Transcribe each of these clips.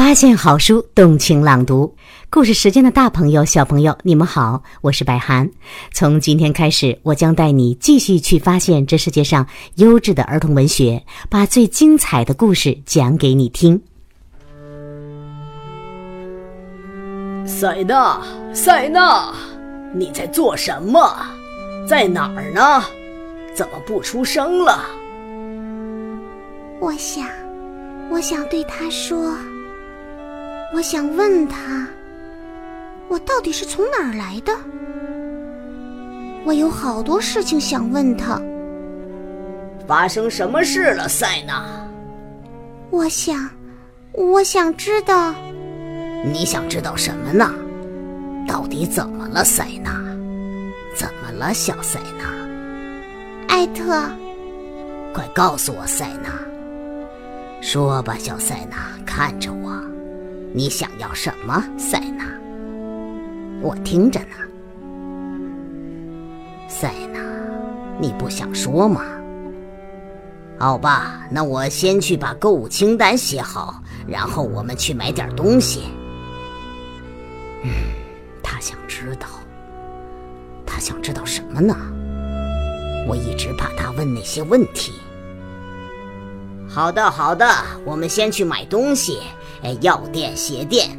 发现好书，动情朗读。故事时间的大朋友、小朋友，你们好，我是白涵。从今天开始，我将带你继续去发现这世界上优质的儿童文学，把最精彩的故事讲给你听。塞纳，塞纳，你在做什么？在哪儿呢？怎么不出声了？我想，我想对他说。我想问他，我到底是从哪儿来的？我有好多事情想问他。发生什么事了，塞纳？我想，我想知道。你想知道什么呢？到底怎么了，塞纳？怎么了，小塞纳？艾特，快告诉我，塞纳。说吧，小塞纳，看着我。你想要什么，塞纳？我听着呢。塞纳，你不想说吗？好吧，那我先去把购物清单写好，然后我们去买点东西。嗯，他想知道，他想知道什么呢？我一直怕他问那些问题。好的，好的，我们先去买东西。哎，药店、鞋店、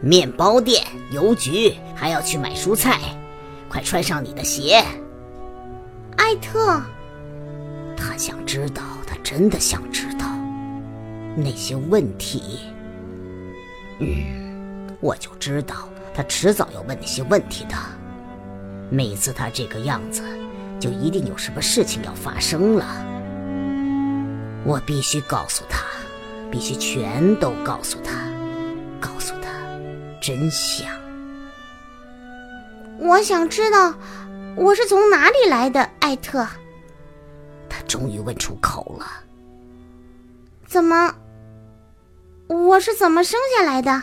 面包店、邮局，还要去买蔬菜。快穿上你的鞋，艾特。他想知道，他真的想知道那些问题。嗯，我就知道他迟早要问那些问题的。每次他这个样子，就一定有什么事情要发生了。我必须告诉他。必须全都告诉他，告诉他真相。我想知道我是从哪里来的，艾特。他终于问出口了。怎么？我是怎么生下来的？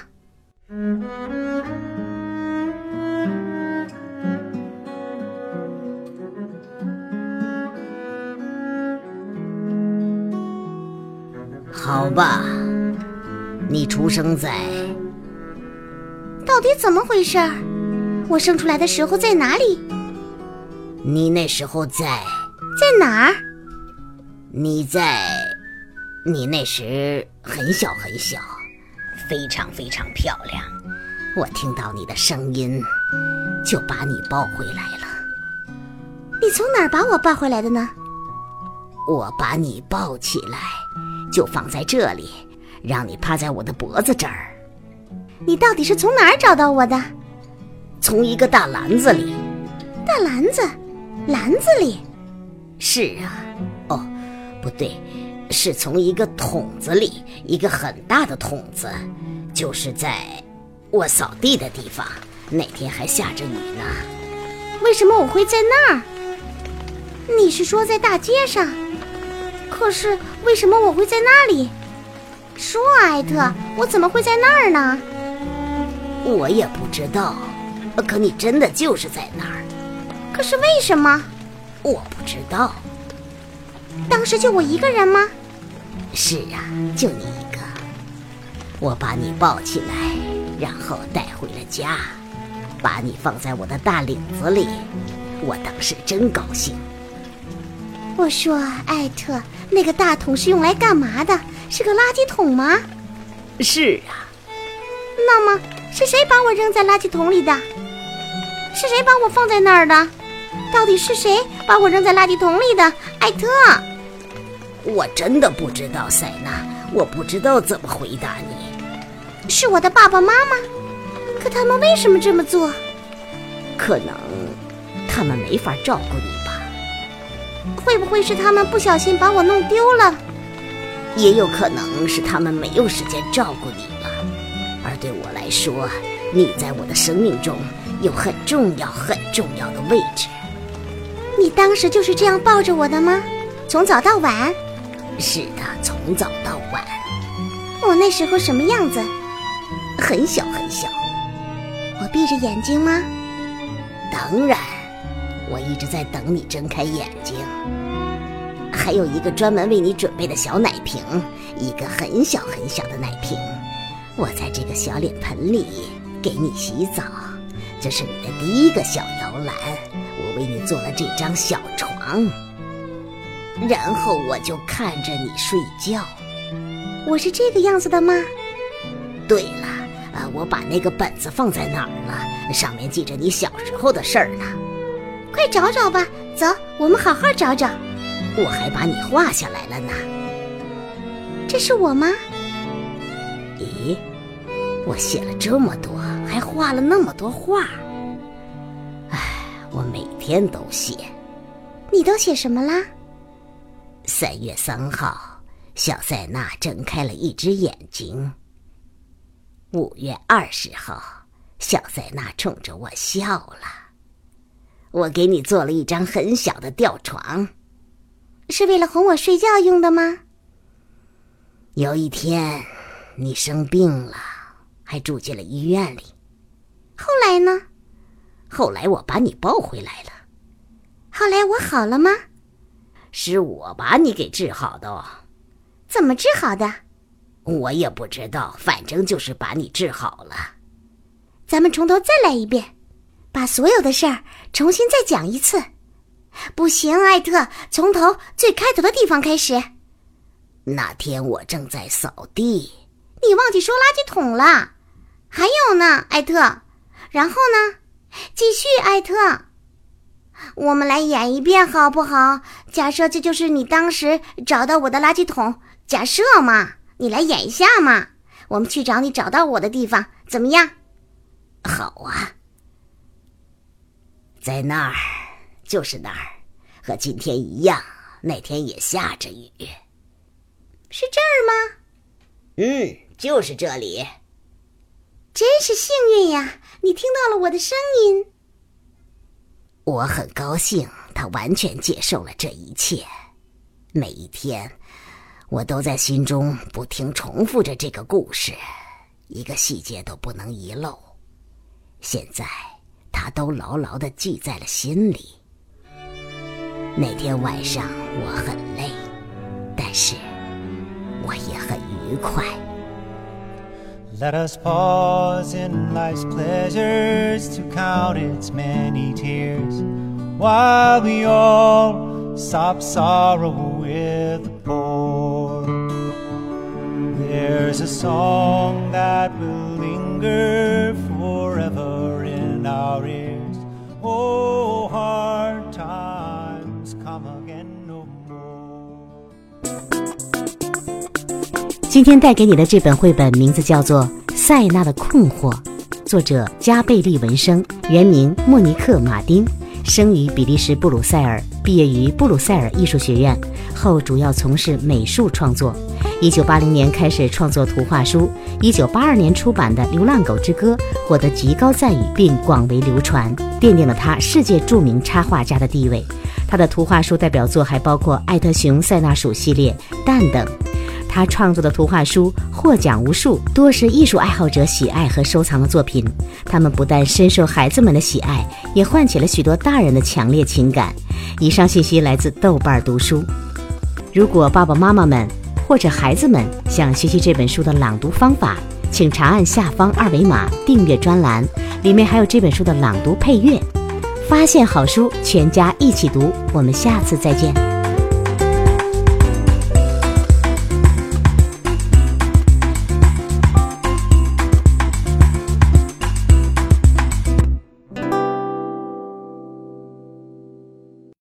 好吧，你出生在……到底怎么回事？我生出来的时候在哪里？你那时候在……在哪儿？你在……你那时很小很小，非常非常漂亮。我听到你的声音，就把你抱回来了。你从哪儿把我抱回来的呢？我把你抱起来。就放在这里，让你趴在我的脖子这儿。你到底是从哪儿找到我的？从一个大篮子里。大篮子，篮子里。是啊，哦，不对，是从一个桶子里，一个很大的桶子，就是在我扫地的地方。那天还下着雨呢。为什么我会在那儿？你是说在大街上？可是为什么我会在那里？说，艾特，我怎么会在那儿呢？我也不知道。可你真的就是在那儿。可是为什么？我不知道。当时就我一个人吗？是啊，就你一个。我把你抱起来，然后带回了家，把你放在我的大领子里。我当时真高兴。我说，艾特。那个大桶是用来干嘛的？是个垃圾桶吗？是啊。那么是谁把我扔在垃圾桶里的？是谁把我放在那儿的？到底是谁把我扔在垃圾桶里的？艾特，我真的不知道，塞纳，我不知道怎么回答你。是我的爸爸妈妈，可他们为什么这么做？可能他们没法照顾你。会不会是他们不小心把我弄丢了？也有可能是他们没有时间照顾你了。而对我来说，你在我的生命中有很重要、很重要的位置。你当时就是这样抱着我的吗？从早到晚？是的，从早到晚。我那时候什么样子？很小很小。我闭着眼睛吗？当然。一直在等你睁开眼睛，还有一个专门为你准备的小奶瓶，一个很小很小的奶瓶。我在这个小脸盆里给你洗澡，这是你的第一个小摇篮。我为你做了这张小床，然后我就看着你睡觉。我是这个样子的吗？对了，呃，我把那个本子放在哪儿了？上面记着你小时候的事儿呢。快找找吧，走，我们好好找找。我还把你画下来了呢。这是我吗？咦，我写了这么多，还画了那么多画。唉，我每天都写。你都写什么啦？三月三号，小塞纳睁开了一只眼睛。五月二十号，小塞纳冲着我笑了。我给你做了一张很小的吊床，是为了哄我睡觉用的吗？有一天，你生病了，还住进了医院里。后来呢？后来我把你抱回来了。后来我好了吗？是我把你给治好的。怎么治好的？我也不知道，反正就是把你治好了。咱们从头再来一遍，把所有的事儿重新再讲一次。不行，艾特，从头最开头的地方开始。那天我正在扫地，你忘记收垃圾桶了。还有呢，艾特。然后呢？继续，艾特。我们来演一遍好不好？假设这就是你当时找到我的垃圾桶，假设嘛，你来演一下嘛。我们去找你找到我的地方，怎么样？好啊，在那儿，就是那儿，和今天一样。那天也下着雨。是这儿吗？嗯，就是这里。真是幸运呀！你听到了我的声音。我很高兴，他完全接受了这一切。每一天，我都在心中不停重复着这个故事，一个细节都不能遗漏。现在，他都牢牢的记在了心里。那天晚上我很累，但是。我也很愉快。Let us pause in life's pleasures to count its many tears, while we all stop sorrow with the poor. There's a song that will linger 今天带给你的这本绘本名字叫做《塞纳的困惑》，作者加贝利文生，原名莫尼克马丁，生于比利时布鲁塞尔，毕业于布鲁塞尔艺术学院，后主要从事美术创作。一九八零年开始创作图画书，一九八二年出版的《流浪狗之歌》获得极高赞誉，并广为流传，奠定了他世界著名插画家的地位。他的图画书代表作还包括《艾特熊塞纳鼠》系列、《蛋》等。他创作的图画书获奖无数，多是艺术爱好者喜爱和收藏的作品。他们不但深受孩子们的喜爱，也唤起了许多大人的强烈情感。以上信息来自豆瓣读书。如果爸爸妈妈们或者孩子们想学习这本书的朗读方法，请长按下方二维码订阅专栏，里面还有这本书的朗读配乐。发现好书，全家一起读。我们下次再见。